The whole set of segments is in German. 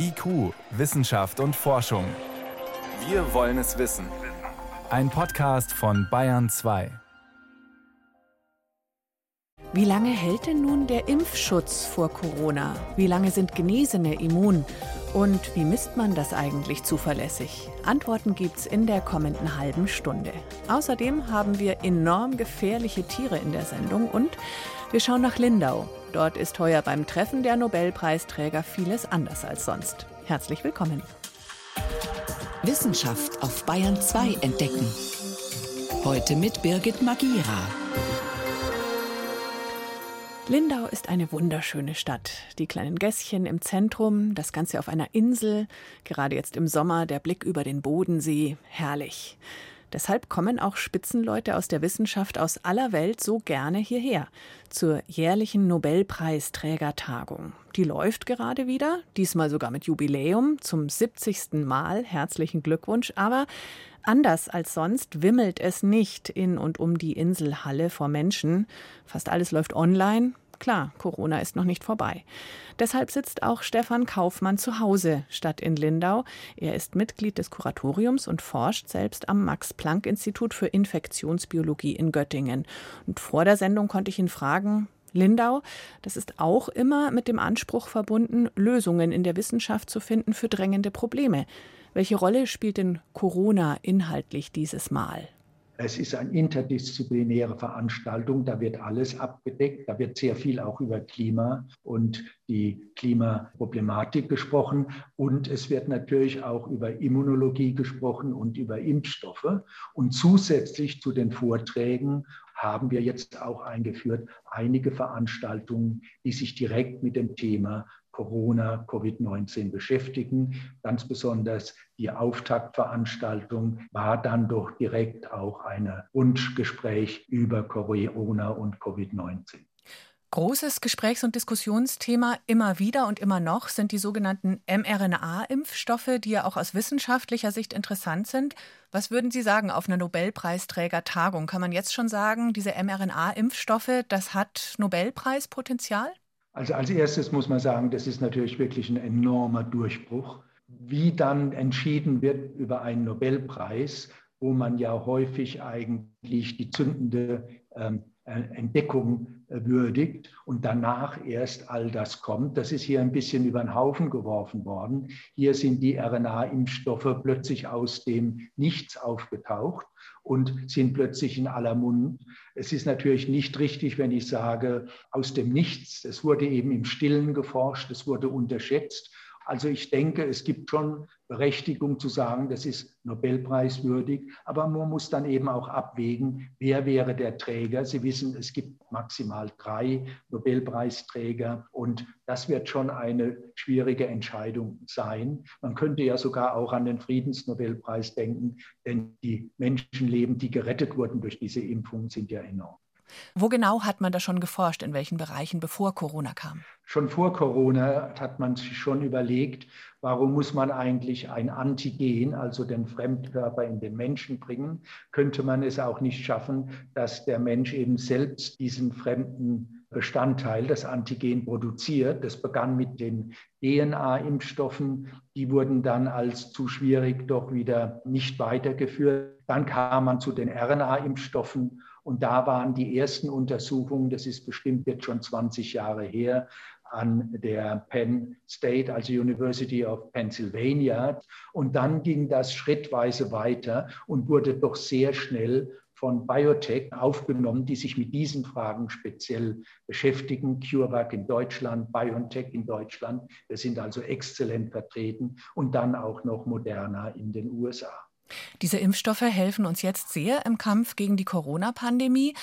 IQ, Wissenschaft und Forschung. Wir wollen es wissen. Ein Podcast von Bayern 2. Wie lange hält denn nun der Impfschutz vor Corona? Wie lange sind Genesene immun? Und wie misst man das eigentlich zuverlässig? Antworten gibt's in der kommenden halben Stunde. Außerdem haben wir enorm gefährliche Tiere in der Sendung und wir schauen nach Lindau. Dort ist heuer beim Treffen der Nobelpreisträger vieles anders als sonst. Herzlich willkommen. Wissenschaft auf Bayern 2 entdecken. Heute mit Birgit Magira. Lindau ist eine wunderschöne Stadt. Die kleinen Gässchen im Zentrum, das Ganze auf einer Insel, gerade jetzt im Sommer der Blick über den Bodensee, herrlich. Deshalb kommen auch Spitzenleute aus der Wissenschaft aus aller Welt so gerne hierher zur jährlichen Nobelpreisträgertagung. Die läuft gerade wieder, diesmal sogar mit Jubiläum zum 70. Mal. Herzlichen Glückwunsch. Aber Anders als sonst wimmelt es nicht in und um die Inselhalle vor Menschen. Fast alles läuft online. Klar, Corona ist noch nicht vorbei. Deshalb sitzt auch Stefan Kaufmann zu Hause statt in Lindau. Er ist Mitglied des Kuratoriums und forscht selbst am Max-Planck-Institut für Infektionsbiologie in Göttingen. Und vor der Sendung konnte ich ihn fragen, Lindau, das ist auch immer mit dem Anspruch verbunden, Lösungen in der Wissenschaft zu finden für drängende Probleme. Welche Rolle spielt denn Corona inhaltlich dieses Mal? Es ist eine interdisziplinäre Veranstaltung, da wird alles abgedeckt, da wird sehr viel auch über Klima und die Klimaproblematik gesprochen und es wird natürlich auch über Immunologie gesprochen und über Impfstoffe. Und zusätzlich zu den Vorträgen haben wir jetzt auch eingeführt einige Veranstaltungen, die sich direkt mit dem Thema Corona, Covid-19 beschäftigen. Ganz besonders die Auftaktveranstaltung war dann doch direkt auch ein Wunschgespräch über Corona und Covid-19. Großes Gesprächs- und Diskussionsthema immer wieder und immer noch sind die sogenannten mRNA-Impfstoffe, die ja auch aus wissenschaftlicher Sicht interessant sind. Was würden Sie sagen auf einer Nobelpreisträger-Tagung? Kann man jetzt schon sagen, diese mRNA-Impfstoffe, das hat Nobelpreispotenzial? Also als erstes muss man sagen, das ist natürlich wirklich ein enormer Durchbruch. Wie dann entschieden wird über einen Nobelpreis, wo man ja häufig eigentlich die zündende ähm, äh, Entdeckung würdigt und danach erst all das kommt. Das ist hier ein bisschen über den Haufen geworfen worden. Hier sind die RNA-Impfstoffe plötzlich aus dem Nichts aufgetaucht und sind plötzlich in aller Mund. Es ist natürlich nicht richtig, wenn ich sage, aus dem Nichts. Es wurde eben im Stillen geforscht, es wurde unterschätzt. Also ich denke, es gibt schon Berechtigung zu sagen, das ist Nobelpreiswürdig, aber man muss dann eben auch abwägen, wer wäre der Träger. Sie wissen, es gibt maximal drei Nobelpreisträger und das wird schon eine schwierige Entscheidung sein. Man könnte ja sogar auch an den Friedensnobelpreis denken, denn die Menschenleben, die gerettet wurden durch diese Impfung, sind ja enorm. Wo genau hat man da schon geforscht? In welchen Bereichen, bevor Corona kam? Schon vor Corona hat man sich schon überlegt, warum muss man eigentlich ein Antigen, also den Fremdkörper in den Menschen bringen? Könnte man es auch nicht schaffen, dass der Mensch eben selbst diesen fremden Bestandteil, das Antigen, produziert? Das begann mit den DNA-Impfstoffen. Die wurden dann als zu schwierig doch wieder nicht weitergeführt. Dann kam man zu den RNA-Impfstoffen und da waren die ersten Untersuchungen, das ist bestimmt jetzt schon 20 Jahre her, an der Penn State, also University of Pennsylvania. Und dann ging das schrittweise weiter und wurde doch sehr schnell von Biotech aufgenommen, die sich mit diesen Fragen speziell beschäftigen. CureVac in Deutschland, BioNTech in Deutschland. Wir sind also exzellent vertreten und dann auch noch Moderna in den USA. Diese Impfstoffe helfen uns jetzt sehr im Kampf gegen die Corona-Pandemie.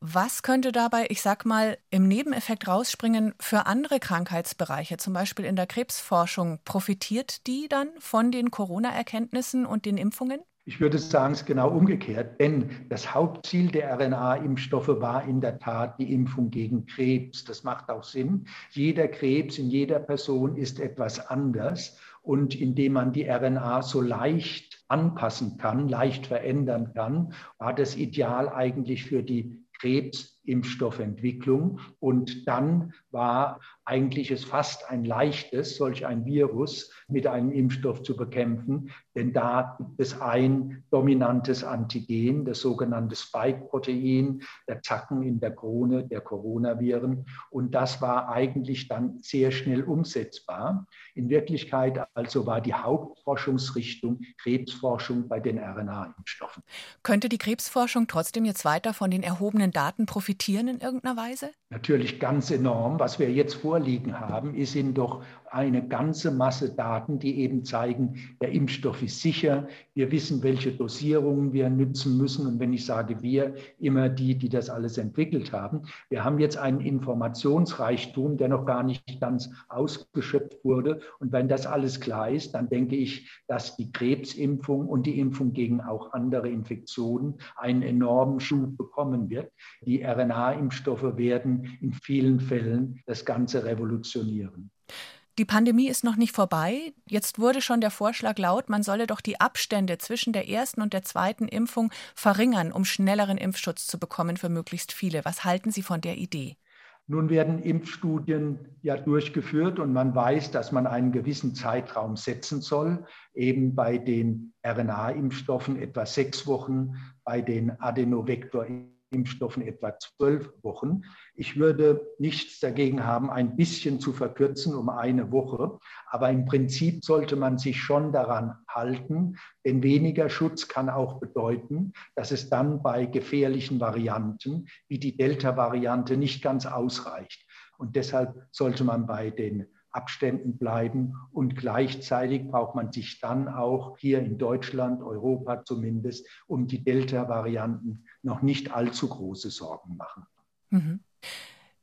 Was könnte dabei, ich sag mal, im Nebeneffekt rausspringen für andere Krankheitsbereiche, zum Beispiel in der Krebsforschung? Profitiert die dann von den Corona-Erkenntnissen und den Impfungen? Ich würde sagen, es ist genau umgekehrt, denn das Hauptziel der RNA-Impfstoffe war in der Tat die Impfung gegen Krebs. Das macht auch Sinn. Jeder Krebs in jeder Person ist etwas anders. Und indem man die RNA so leicht anpassen kann, leicht verändern kann, war das Ideal eigentlich für die Krebs Impfstoffentwicklung. Und dann war eigentlich es fast ein leichtes, solch ein Virus mit einem Impfstoff zu bekämpfen, denn da gibt es ein dominantes Antigen, das sogenannte Spike-Protein, der Zacken in der Krone der Coronaviren. Und das war eigentlich dann sehr schnell umsetzbar. In Wirklichkeit also war die Hauptforschungsrichtung Krebsforschung bei den RNA-Impfstoffen. Könnte die Krebsforschung trotzdem jetzt weiter von den erhobenen Daten profitieren in irgendeiner Weise? Natürlich ganz enorm. Was wir jetzt vorliegen haben, ist in doch eine ganze Masse Daten, die eben zeigen, der Impfstoff ist sicher. Wir wissen, welche Dosierungen wir nützen müssen. Und wenn ich sage wir, immer die, die das alles entwickelt haben. Wir haben jetzt einen Informationsreichtum, der noch gar nicht ganz ausgeschöpft wurde. Und wenn das alles klar ist, dann denke ich, dass die Krebsimpfung und die Impfung gegen auch andere Infektionen einen enormen Schub bekommen wird. Die RNA-Impfstoffe werden in vielen Fällen das Ganze revolutionieren. Die Pandemie ist noch nicht vorbei. Jetzt wurde schon der Vorschlag laut, man solle doch die Abstände zwischen der ersten und der zweiten Impfung verringern, um schnelleren Impfschutz zu bekommen für möglichst viele. Was halten Sie von der Idee? Nun werden Impfstudien ja durchgeführt und man weiß, dass man einen gewissen Zeitraum setzen soll, eben bei den RNA-Impfstoffen etwa sechs Wochen, bei den Adenovektor-Impfstoffen Impfstoffen etwa zwölf Wochen. Ich würde nichts dagegen haben, ein bisschen zu verkürzen um eine Woche. Aber im Prinzip sollte man sich schon daran halten, denn weniger Schutz kann auch bedeuten, dass es dann bei gefährlichen Varianten wie die Delta-Variante nicht ganz ausreicht. Und deshalb sollte man bei den Abständen bleiben. Und gleichzeitig braucht man sich dann auch hier in Deutschland, Europa zumindest, um die Delta-Varianten noch nicht allzu große Sorgen machen. Mhm.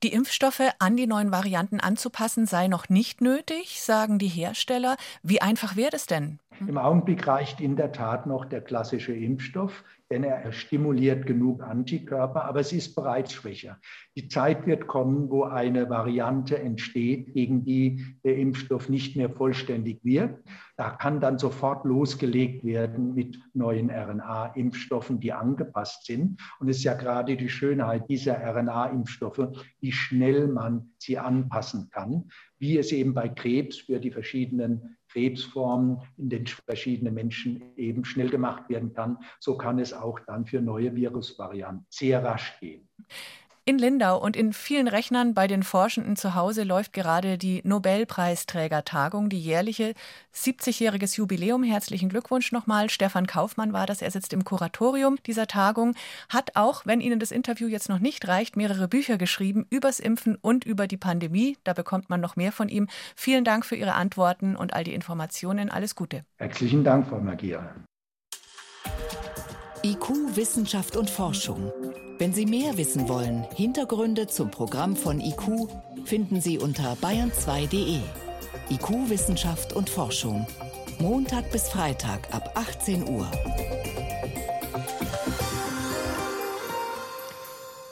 Die Impfstoffe an die neuen Varianten anzupassen sei noch nicht nötig, sagen die Hersteller. Wie einfach wäre es denn? Im Augenblick reicht in der Tat noch der klassische Impfstoff denn er stimuliert genug Antikörper, aber es ist bereits schwächer. Die Zeit wird kommen, wo eine Variante entsteht, gegen die der Impfstoff nicht mehr vollständig wirkt. Da kann dann sofort losgelegt werden mit neuen RNA-Impfstoffen, die angepasst sind. Und es ist ja gerade die Schönheit dieser RNA-Impfstoffe, wie schnell man sie anpassen kann, wie es eben bei Krebs für die verschiedenen Krebsformen in den verschiedenen Menschen eben schnell gemacht werden kann. So kann es auch dann für neue Virusvarianten sehr rasch gehen. In Lindau und in vielen Rechnern bei den Forschenden zu Hause läuft gerade die Nobelpreisträgertagung, die jährliche 70-jähriges Jubiläum. Herzlichen Glückwunsch nochmal. Stefan Kaufmann war das. Er sitzt im Kuratorium dieser Tagung, hat auch, wenn Ihnen das Interview jetzt noch nicht reicht, mehrere Bücher geschrieben übers Impfen und über die Pandemie. Da bekommt man noch mehr von ihm. Vielen Dank für Ihre Antworten und all die Informationen. Alles Gute. Herzlichen Dank, Frau Magia. IQ, Wissenschaft und Forschung. Wenn Sie mehr wissen wollen, Hintergründe zum Programm von IQ finden Sie unter bayern2.de. IQ, Wissenschaft und Forschung. Montag bis Freitag ab 18 Uhr.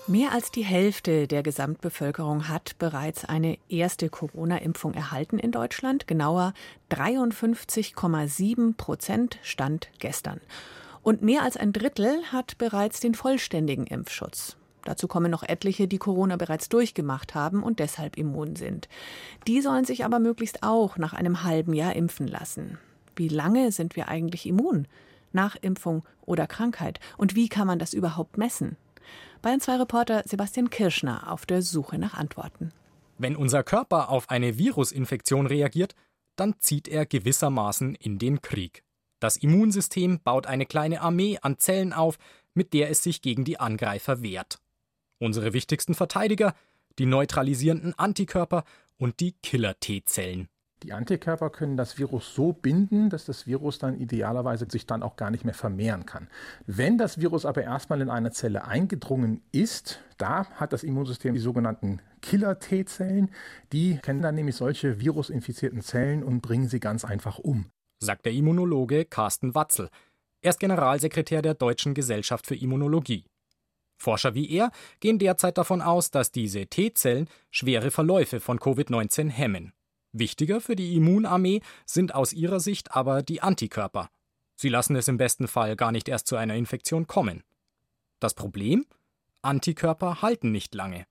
Mehr als die Hälfte der Gesamtbevölkerung hat bereits eine erste Corona-Impfung erhalten in Deutschland, genauer 53,7 Prozent stand gestern. Und mehr als ein Drittel hat bereits den vollständigen Impfschutz. Dazu kommen noch etliche, die Corona bereits durchgemacht haben und deshalb immun sind. Die sollen sich aber möglichst auch nach einem halben Jahr impfen lassen. Wie lange sind wir eigentlich immun? Nach Impfung oder Krankheit? Und wie kann man das überhaupt messen? Bayern 2 Reporter Sebastian Kirschner auf der Suche nach Antworten. Wenn unser Körper auf eine Virusinfektion reagiert, dann zieht er gewissermaßen in den Krieg. Das Immunsystem baut eine kleine Armee an Zellen auf, mit der es sich gegen die Angreifer wehrt. Unsere wichtigsten Verteidiger, die neutralisierenden Antikörper und die Killer-T-Zellen. Die Antikörper können das Virus so binden, dass das Virus dann idealerweise sich dann auch gar nicht mehr vermehren kann. Wenn das Virus aber erstmal in eine Zelle eingedrungen ist, da hat das Immunsystem die sogenannten Killer-T-Zellen. Die kennen dann nämlich solche virusinfizierten Zellen und bringen sie ganz einfach um sagt der Immunologe Carsten Watzel. Er ist Generalsekretär der Deutschen Gesellschaft für Immunologie. Forscher wie er gehen derzeit davon aus, dass diese T-Zellen schwere Verläufe von Covid-19 hemmen. Wichtiger für die Immunarmee sind aus ihrer Sicht aber die Antikörper. Sie lassen es im besten Fall gar nicht erst zu einer Infektion kommen. Das Problem? Antikörper halten nicht lange,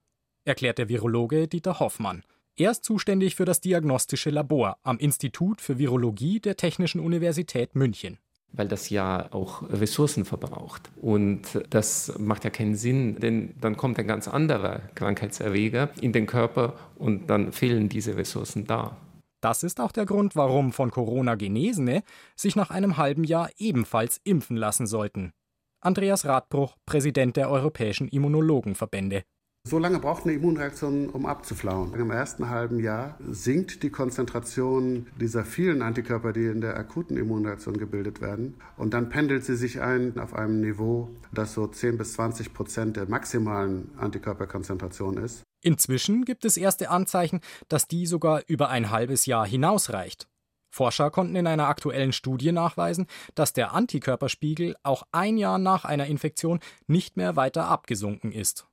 erklärt der Virologe Dieter Hoffmann. Er ist zuständig für das diagnostische Labor am Institut für Virologie der Technischen Universität München weil das ja auch Ressourcen verbraucht. Und das macht ja keinen Sinn, denn dann kommt ein ganz anderer Krankheitserreger in den Körper und dann fehlen diese Ressourcen da. Das ist auch der Grund, warum von Corona Genesene sich nach einem halben Jahr ebenfalls impfen lassen sollten. Andreas Radbruch, Präsident der Europäischen Immunologenverbände. So lange braucht eine Immunreaktion, um abzuflauen. Im ersten halben Jahr sinkt die Konzentration dieser vielen Antikörper, die in der akuten Immunreaktion gebildet werden. Und dann pendelt sie sich ein auf einem Niveau, das so 10 bis 20 Prozent der maximalen Antikörperkonzentration ist. Inzwischen gibt es erste Anzeichen, dass die sogar über ein halbes Jahr hinausreicht. Forscher konnten in einer aktuellen Studie nachweisen, dass der Antikörperspiegel auch ein Jahr nach einer Infektion nicht mehr weiter abgesunken ist.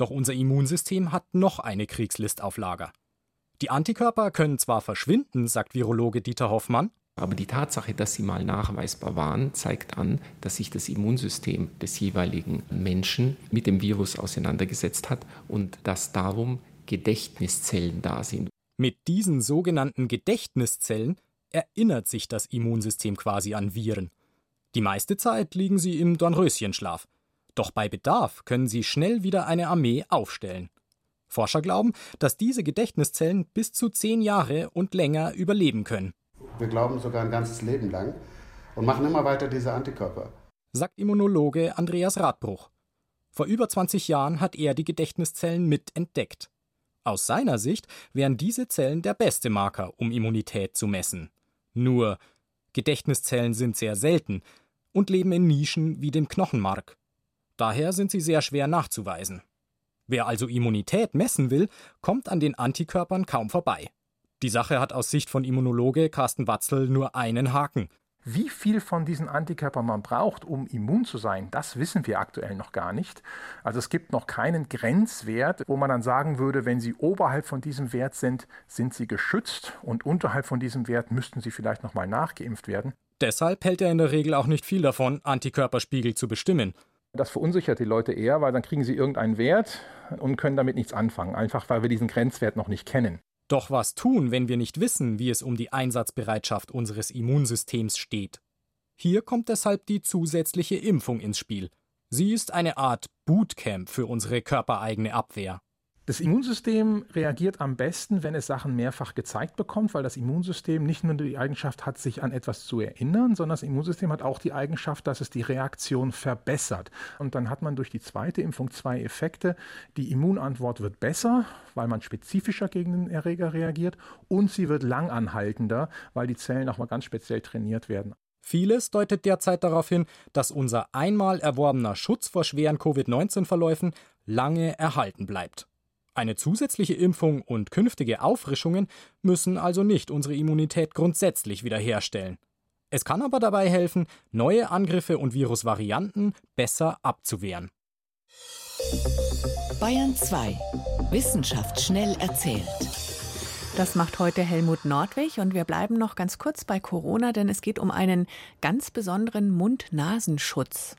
Doch unser Immunsystem hat noch eine Kriegslist auf Lager. Die Antikörper können zwar verschwinden, sagt Virologe Dieter Hoffmann, aber die Tatsache, dass sie mal nachweisbar waren, zeigt an, dass sich das Immunsystem des jeweiligen Menschen mit dem Virus auseinandergesetzt hat und dass darum Gedächtniszellen da sind. Mit diesen sogenannten Gedächtniszellen erinnert sich das Immunsystem quasi an Viren. Die meiste Zeit liegen sie im Dornröschenschlaf. Doch bei Bedarf können sie schnell wieder eine Armee aufstellen. Forscher glauben, dass diese Gedächtniszellen bis zu zehn Jahre und länger überleben können. Wir glauben sogar ein ganzes Leben lang und machen immer weiter diese Antikörper. Sagt Immunologe Andreas Radbruch. Vor über 20 Jahren hat er die Gedächtniszellen mit entdeckt. Aus seiner Sicht wären diese Zellen der beste Marker, um Immunität zu messen. Nur Gedächtniszellen sind sehr selten und leben in Nischen wie dem Knochenmark. Daher sind sie sehr schwer nachzuweisen. Wer also Immunität messen will, kommt an den Antikörpern kaum vorbei. Die Sache hat aus Sicht von Immunologe Carsten Watzel nur einen Haken. Wie viel von diesen Antikörpern man braucht, um immun zu sein, das wissen wir aktuell noch gar nicht. Also es gibt noch keinen Grenzwert, wo man dann sagen würde, wenn sie oberhalb von diesem Wert sind, sind sie geschützt und unterhalb von diesem Wert müssten sie vielleicht nochmal nachgeimpft werden. Deshalb hält er in der Regel auch nicht viel davon, Antikörperspiegel zu bestimmen. Das verunsichert die Leute eher, weil dann kriegen sie irgendeinen Wert und können damit nichts anfangen, einfach weil wir diesen Grenzwert noch nicht kennen. Doch was tun, wenn wir nicht wissen, wie es um die Einsatzbereitschaft unseres Immunsystems steht? Hier kommt deshalb die zusätzliche Impfung ins Spiel. Sie ist eine Art Bootcamp für unsere körpereigene Abwehr. Das Immunsystem reagiert am besten, wenn es Sachen mehrfach gezeigt bekommt, weil das Immunsystem nicht nur die Eigenschaft hat, sich an etwas zu erinnern, sondern das Immunsystem hat auch die Eigenschaft, dass es die Reaktion verbessert. Und dann hat man durch die zweite Impfung zwei Effekte. Die Immunantwort wird besser, weil man spezifischer gegen den Erreger reagiert und sie wird langanhaltender, weil die Zellen auch mal ganz speziell trainiert werden. Vieles deutet derzeit darauf hin, dass unser einmal erworbener Schutz vor schweren Covid-19-Verläufen lange erhalten bleibt. Eine zusätzliche Impfung und künftige Auffrischungen müssen also nicht unsere Immunität grundsätzlich wiederherstellen. Es kann aber dabei helfen, neue Angriffe und Virusvarianten besser abzuwehren. Bayern 2. Wissenschaft schnell erzählt. Das macht heute Helmut Nordwig und wir bleiben noch ganz kurz bei Corona, denn es geht um einen ganz besonderen Mund-Nasenschutz.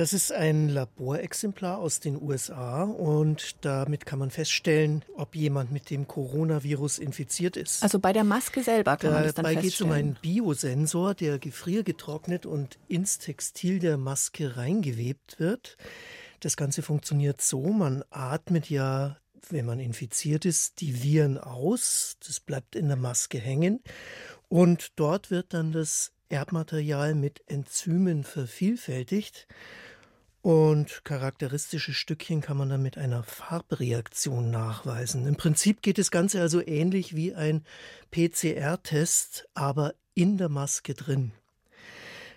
Das ist ein Laborexemplar aus den USA und damit kann man feststellen, ob jemand mit dem Coronavirus infiziert ist. Also bei der Maske selber kann man das dann Dabei geht es um feststellen. einen Biosensor, der gefriergetrocknet und ins Textil der Maske reingewebt wird. Das Ganze funktioniert so, man atmet ja, wenn man infiziert ist, die Viren aus. Das bleibt in der Maske hängen und dort wird dann das Erbmaterial mit Enzymen vervielfältigt. Und charakteristische Stückchen kann man dann mit einer Farbreaktion nachweisen. Im Prinzip geht das Ganze also ähnlich wie ein PCR-Test, aber in der Maske drin.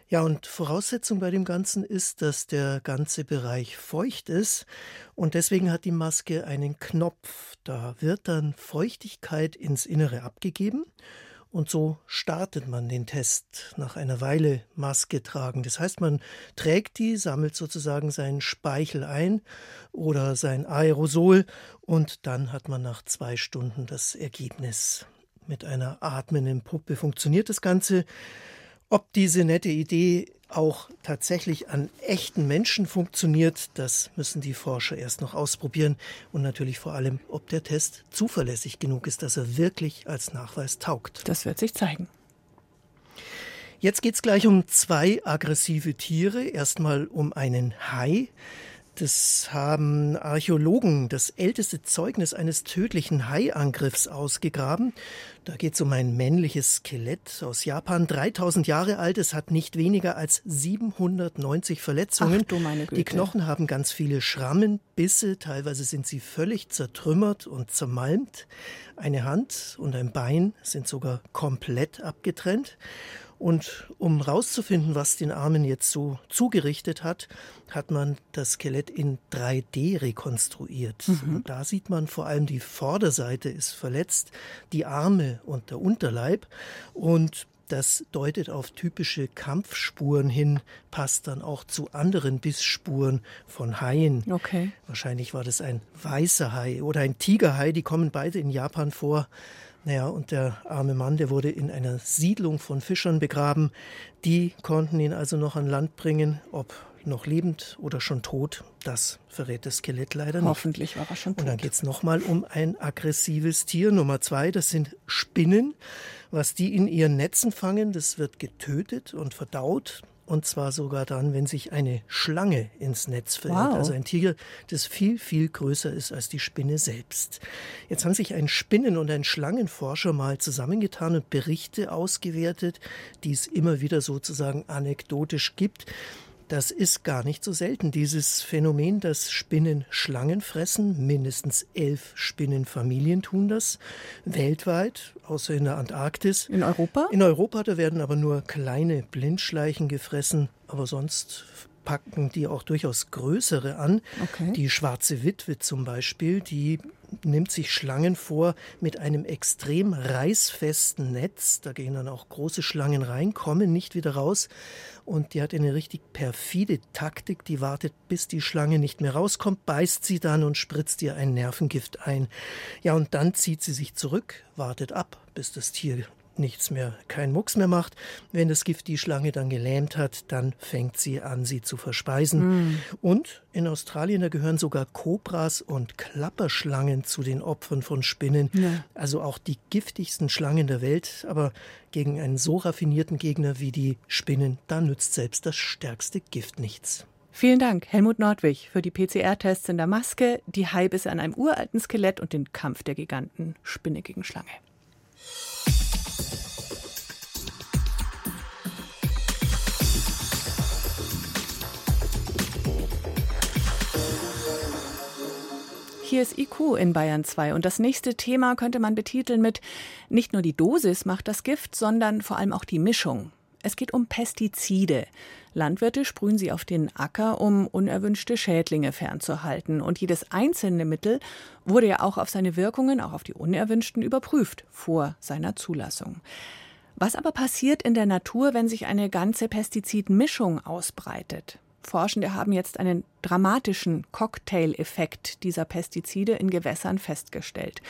Ja, und Voraussetzung bei dem Ganzen ist, dass der ganze Bereich feucht ist und deswegen hat die Maske einen Knopf. Da wird dann Feuchtigkeit ins Innere abgegeben und so startet man den Test nach einer Weile Maske tragen. Das heißt, man trägt die, sammelt sozusagen seinen Speichel ein oder sein Aerosol und dann hat man nach zwei Stunden das Ergebnis. Mit einer atmenden Puppe funktioniert das Ganze. Ob diese nette Idee auch tatsächlich an echten Menschen funktioniert, das müssen die Forscher erst noch ausprobieren. Und natürlich vor allem, ob der Test zuverlässig genug ist, dass er wirklich als Nachweis taugt. Das wird sich zeigen. Jetzt geht es gleich um zwei aggressive Tiere. Erstmal um einen Hai. Das haben Archäologen das älteste Zeugnis eines tödlichen Haiangriffs ausgegraben. Da geht es um ein männliches Skelett aus Japan, 3000 Jahre alt. Es hat nicht weniger als 790 Verletzungen. Ach. Die Knochen haben ganz viele Schrammen, Bisse. Teilweise sind sie völlig zertrümmert und zermalmt. Eine Hand und ein Bein sind sogar komplett abgetrennt. Und um herauszufinden, was den Armen jetzt so zugerichtet hat, hat man das Skelett in 3D rekonstruiert. Mhm. da sieht man vor allem, die Vorderseite ist verletzt, die Arme und der Unterleib. Und das deutet auf typische Kampfspuren hin, passt dann auch zu anderen Bissspuren von Haien. Okay. Wahrscheinlich war das ein weißer Hai oder ein Tigerhai, die kommen beide in Japan vor. Naja, und der arme Mann, der wurde in einer Siedlung von Fischern begraben. Die konnten ihn also noch an Land bringen, ob noch lebend oder schon tot, das verrät das Skelett leider nicht. Hoffentlich war er schon tot. Und dann geht es nochmal um ein aggressives Tier. Nummer zwei, das sind Spinnen. Was die in ihren Netzen fangen, das wird getötet und verdaut. Und zwar sogar dann, wenn sich eine Schlange ins Netz verirrt. Wow. Also ein Tiger, das viel, viel größer ist als die Spinne selbst. Jetzt haben sich ein Spinnen- und ein Schlangenforscher mal zusammengetan und Berichte ausgewertet, die es immer wieder sozusagen anekdotisch gibt. Das ist gar nicht so selten, dieses Phänomen, dass Spinnen Schlangen fressen. Mindestens elf Spinnenfamilien tun das weltweit, außer in der Antarktis. In Europa? In Europa, da werden aber nur kleine Blindschleichen gefressen, aber sonst packen die auch durchaus größere an. Okay. Die schwarze Witwe zum Beispiel, die nimmt sich Schlangen vor mit einem extrem reißfesten Netz. Da gehen dann auch große Schlangen rein, kommen nicht wieder raus. Und die hat eine richtig perfide Taktik. Die wartet, bis die Schlange nicht mehr rauskommt, beißt sie dann und spritzt ihr ein Nervengift ein. Ja, und dann zieht sie sich zurück, wartet ab, bis das Tier nichts mehr, kein Mucks mehr macht. Wenn das Gift die Schlange dann gelähmt hat, dann fängt sie an, sie zu verspeisen. Mm. Und in Australien, da gehören sogar Kobras und Klapperschlangen zu den Opfern von Spinnen. Ja. Also auch die giftigsten Schlangen der Welt. Aber gegen einen so raffinierten Gegner wie die Spinnen, da nützt selbst das stärkste Gift nichts. Vielen Dank, Helmut Nordwig, für die PCR-Tests in der Maske, die Haibisse an einem uralten Skelett und den Kampf der Giganten Spinne gegen Schlange. Hier ist IQ in Bayern 2 und das nächste Thema könnte man betiteln mit nicht nur die Dosis macht das Gift, sondern vor allem auch die Mischung. Es geht um Pestizide. Landwirte sprühen sie auf den Acker, um unerwünschte Schädlinge fernzuhalten. Und jedes einzelne Mittel wurde ja auch auf seine Wirkungen, auch auf die unerwünschten, überprüft vor seiner Zulassung. Was aber passiert in der Natur, wenn sich eine ganze Pestizidmischung ausbreitet? Forschende haben jetzt einen dramatischen Cocktail-Effekt dieser Pestizide in Gewässern festgestellt.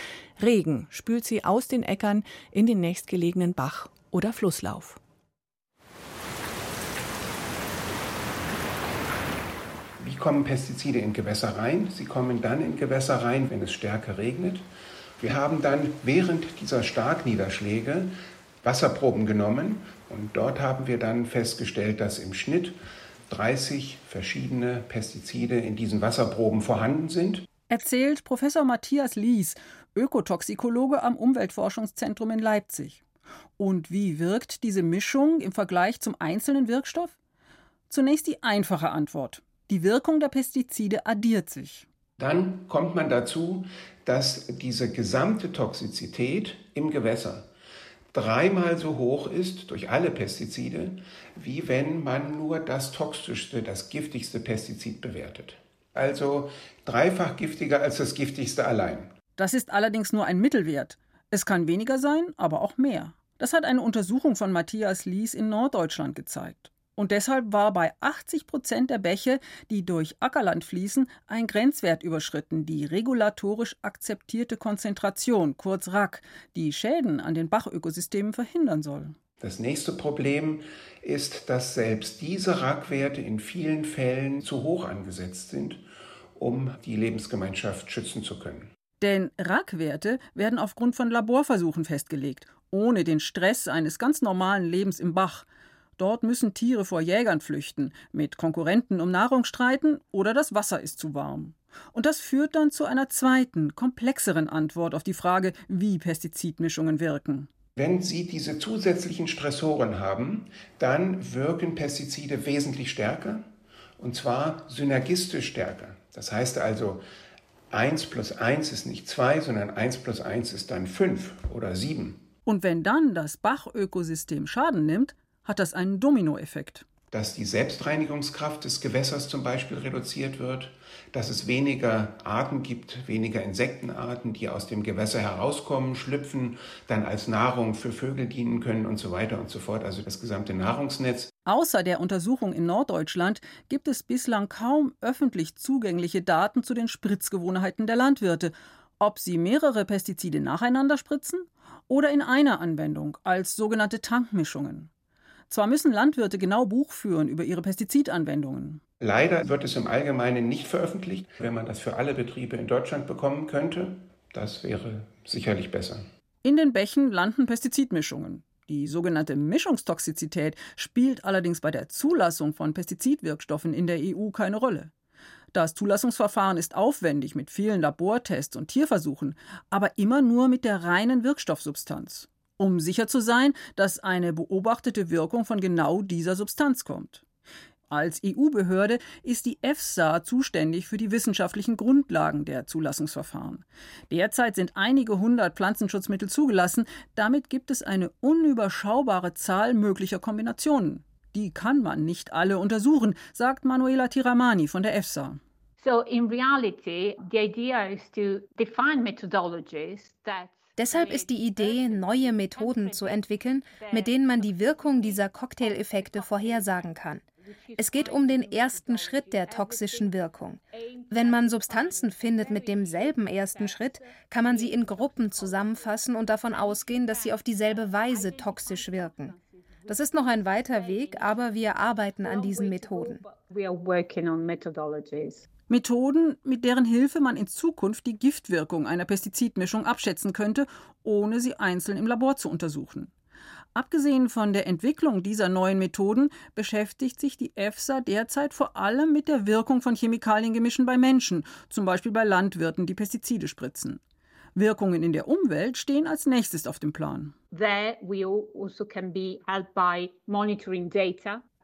Regen spült sie aus den Äckern in den nächstgelegenen Bach oder Flusslauf. Wie kommen Pestizide in Gewässer rein? Sie kommen dann in Gewässer rein, wenn es stärker regnet. Wir haben dann während dieser Starkniederschläge Wasserproben genommen und dort haben wir dann festgestellt, dass im Schnitt 30 verschiedene Pestizide in diesen Wasserproben vorhanden sind. Erzählt Professor Matthias Lies, Ökotoxikologe am Umweltforschungszentrum in Leipzig. Und wie wirkt diese Mischung im Vergleich zum einzelnen Wirkstoff? Zunächst die einfache Antwort. Die Wirkung der Pestizide addiert sich. Dann kommt man dazu, dass diese gesamte Toxizität im Gewässer dreimal so hoch ist durch alle Pestizide, wie wenn man nur das toxischste, das giftigste Pestizid bewertet. Also dreifach giftiger als das giftigste allein. Das ist allerdings nur ein Mittelwert. Es kann weniger sein, aber auch mehr. Das hat eine Untersuchung von Matthias Lies in Norddeutschland gezeigt. Und deshalb war bei 80 Prozent der Bäche, die durch Ackerland fließen, ein Grenzwert überschritten, die regulatorisch akzeptierte Konzentration, kurz RAK, die Schäden an den Bachökosystemen verhindern soll. Das nächste Problem ist, dass selbst diese RAC-Werte in vielen Fällen zu hoch angesetzt sind, um die Lebensgemeinschaft schützen zu können. Denn RAC-Werte werden aufgrund von Laborversuchen festgelegt, ohne den Stress eines ganz normalen Lebens im Bach. Dort müssen Tiere vor Jägern flüchten, mit Konkurrenten um Nahrung streiten oder das Wasser ist zu warm. Und das führt dann zu einer zweiten, komplexeren Antwort auf die Frage, wie Pestizidmischungen wirken. Wenn Sie diese zusätzlichen Stressoren haben, dann wirken Pestizide wesentlich stärker und zwar synergistisch stärker. Das heißt also, 1 plus 1 ist nicht 2, sondern 1 plus 1 ist dann 5 oder 7. Und wenn dann das Bachökosystem Schaden nimmt, hat das einen Dominoeffekt dass die Selbstreinigungskraft des Gewässers zum Beispiel reduziert wird, dass es weniger Arten gibt, weniger Insektenarten, die aus dem Gewässer herauskommen, schlüpfen, dann als Nahrung für Vögel dienen können und so weiter und so fort, also das gesamte Nahrungsnetz. Außer der Untersuchung in Norddeutschland gibt es bislang kaum öffentlich zugängliche Daten zu den Spritzgewohnheiten der Landwirte, ob sie mehrere Pestizide nacheinander spritzen oder in einer Anwendung als sogenannte Tankmischungen. Zwar müssen Landwirte genau Buch führen über ihre Pestizidanwendungen. Leider wird es im Allgemeinen nicht veröffentlicht. Wenn man das für alle Betriebe in Deutschland bekommen könnte, das wäre sicherlich besser. In den Bächen landen Pestizidmischungen. Die sogenannte Mischungstoxizität spielt allerdings bei der Zulassung von Pestizidwirkstoffen in der EU keine Rolle. Das Zulassungsverfahren ist aufwendig mit vielen Labortests und Tierversuchen, aber immer nur mit der reinen Wirkstoffsubstanz um sicher zu sein, dass eine beobachtete Wirkung von genau dieser Substanz kommt. Als EU-Behörde ist die EFSA zuständig für die wissenschaftlichen Grundlagen der Zulassungsverfahren. Derzeit sind einige hundert Pflanzenschutzmittel zugelassen. Damit gibt es eine unüberschaubare Zahl möglicher Kombinationen. Die kann man nicht alle untersuchen, sagt Manuela Tiramani von der EFSA. So in reality, the idea is to define methodologies that Deshalb ist die Idee, neue Methoden zu entwickeln, mit denen man die Wirkung dieser Cocktaileffekte vorhersagen kann. Es geht um den ersten Schritt der toxischen Wirkung. Wenn man Substanzen findet mit demselben ersten Schritt, kann man sie in Gruppen zusammenfassen und davon ausgehen, dass sie auf dieselbe Weise toxisch wirken. Das ist noch ein weiter Weg, aber wir arbeiten an diesen Methoden. Methoden, mit deren Hilfe man in Zukunft die Giftwirkung einer Pestizidmischung abschätzen könnte, ohne sie einzeln im Labor zu untersuchen. Abgesehen von der Entwicklung dieser neuen Methoden beschäftigt sich die EFSA derzeit vor allem mit der Wirkung von Chemikaliengemischen bei Menschen, zum Beispiel bei Landwirten, die Pestizide spritzen. Wirkungen in der Umwelt stehen als nächstes auf dem Plan.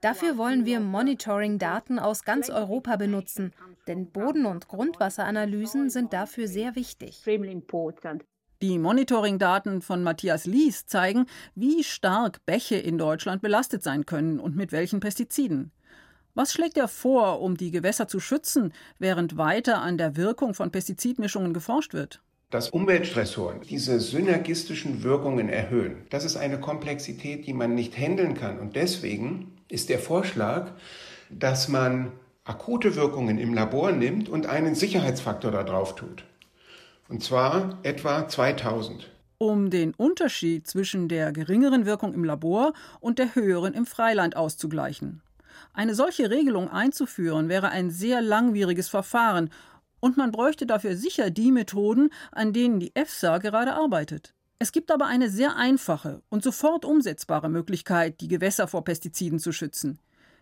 Dafür wollen wir Monitoring-Daten aus ganz Europa benutzen, denn Boden- und Grundwasseranalysen sind dafür sehr wichtig. Die Monitoring-Daten von Matthias Lies zeigen, wie stark Bäche in Deutschland belastet sein können und mit welchen Pestiziden. Was schlägt er vor, um die Gewässer zu schützen, während weiter an der Wirkung von Pestizidmischungen geforscht wird? dass Umweltstressoren diese synergistischen Wirkungen erhöhen. Das ist eine Komplexität, die man nicht handeln kann. Und deswegen ist der Vorschlag, dass man akute Wirkungen im Labor nimmt und einen Sicherheitsfaktor da drauf tut. Und zwar etwa 2000. Um den Unterschied zwischen der geringeren Wirkung im Labor und der höheren im Freiland auszugleichen. Eine solche Regelung einzuführen wäre ein sehr langwieriges Verfahren und man bräuchte dafür sicher die Methoden, an denen die EFSA gerade arbeitet. Es gibt aber eine sehr einfache und sofort umsetzbare Möglichkeit, die Gewässer vor Pestiziden zu schützen.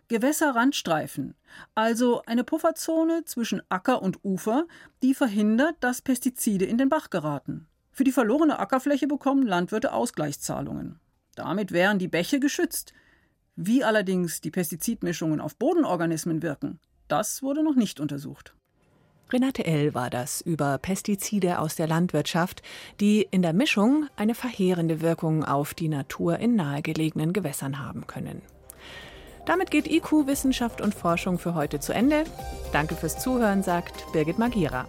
Gewässerrandstreifen, also eine Pufferzone zwischen Acker und Ufer, die verhindert, dass Pestizide in den Bach geraten. Für die verlorene Ackerfläche bekommen Landwirte Ausgleichszahlungen. Damit wären die Bäche geschützt. Wie allerdings die Pestizidmischungen auf Bodenorganismen wirken, das wurde noch nicht untersucht. Renate L. war das über Pestizide aus der Landwirtschaft, die in der Mischung eine verheerende Wirkung auf die Natur in nahegelegenen Gewässern haben können. Damit geht IQ Wissenschaft und Forschung für heute zu Ende. Danke fürs Zuhören, sagt Birgit Magira.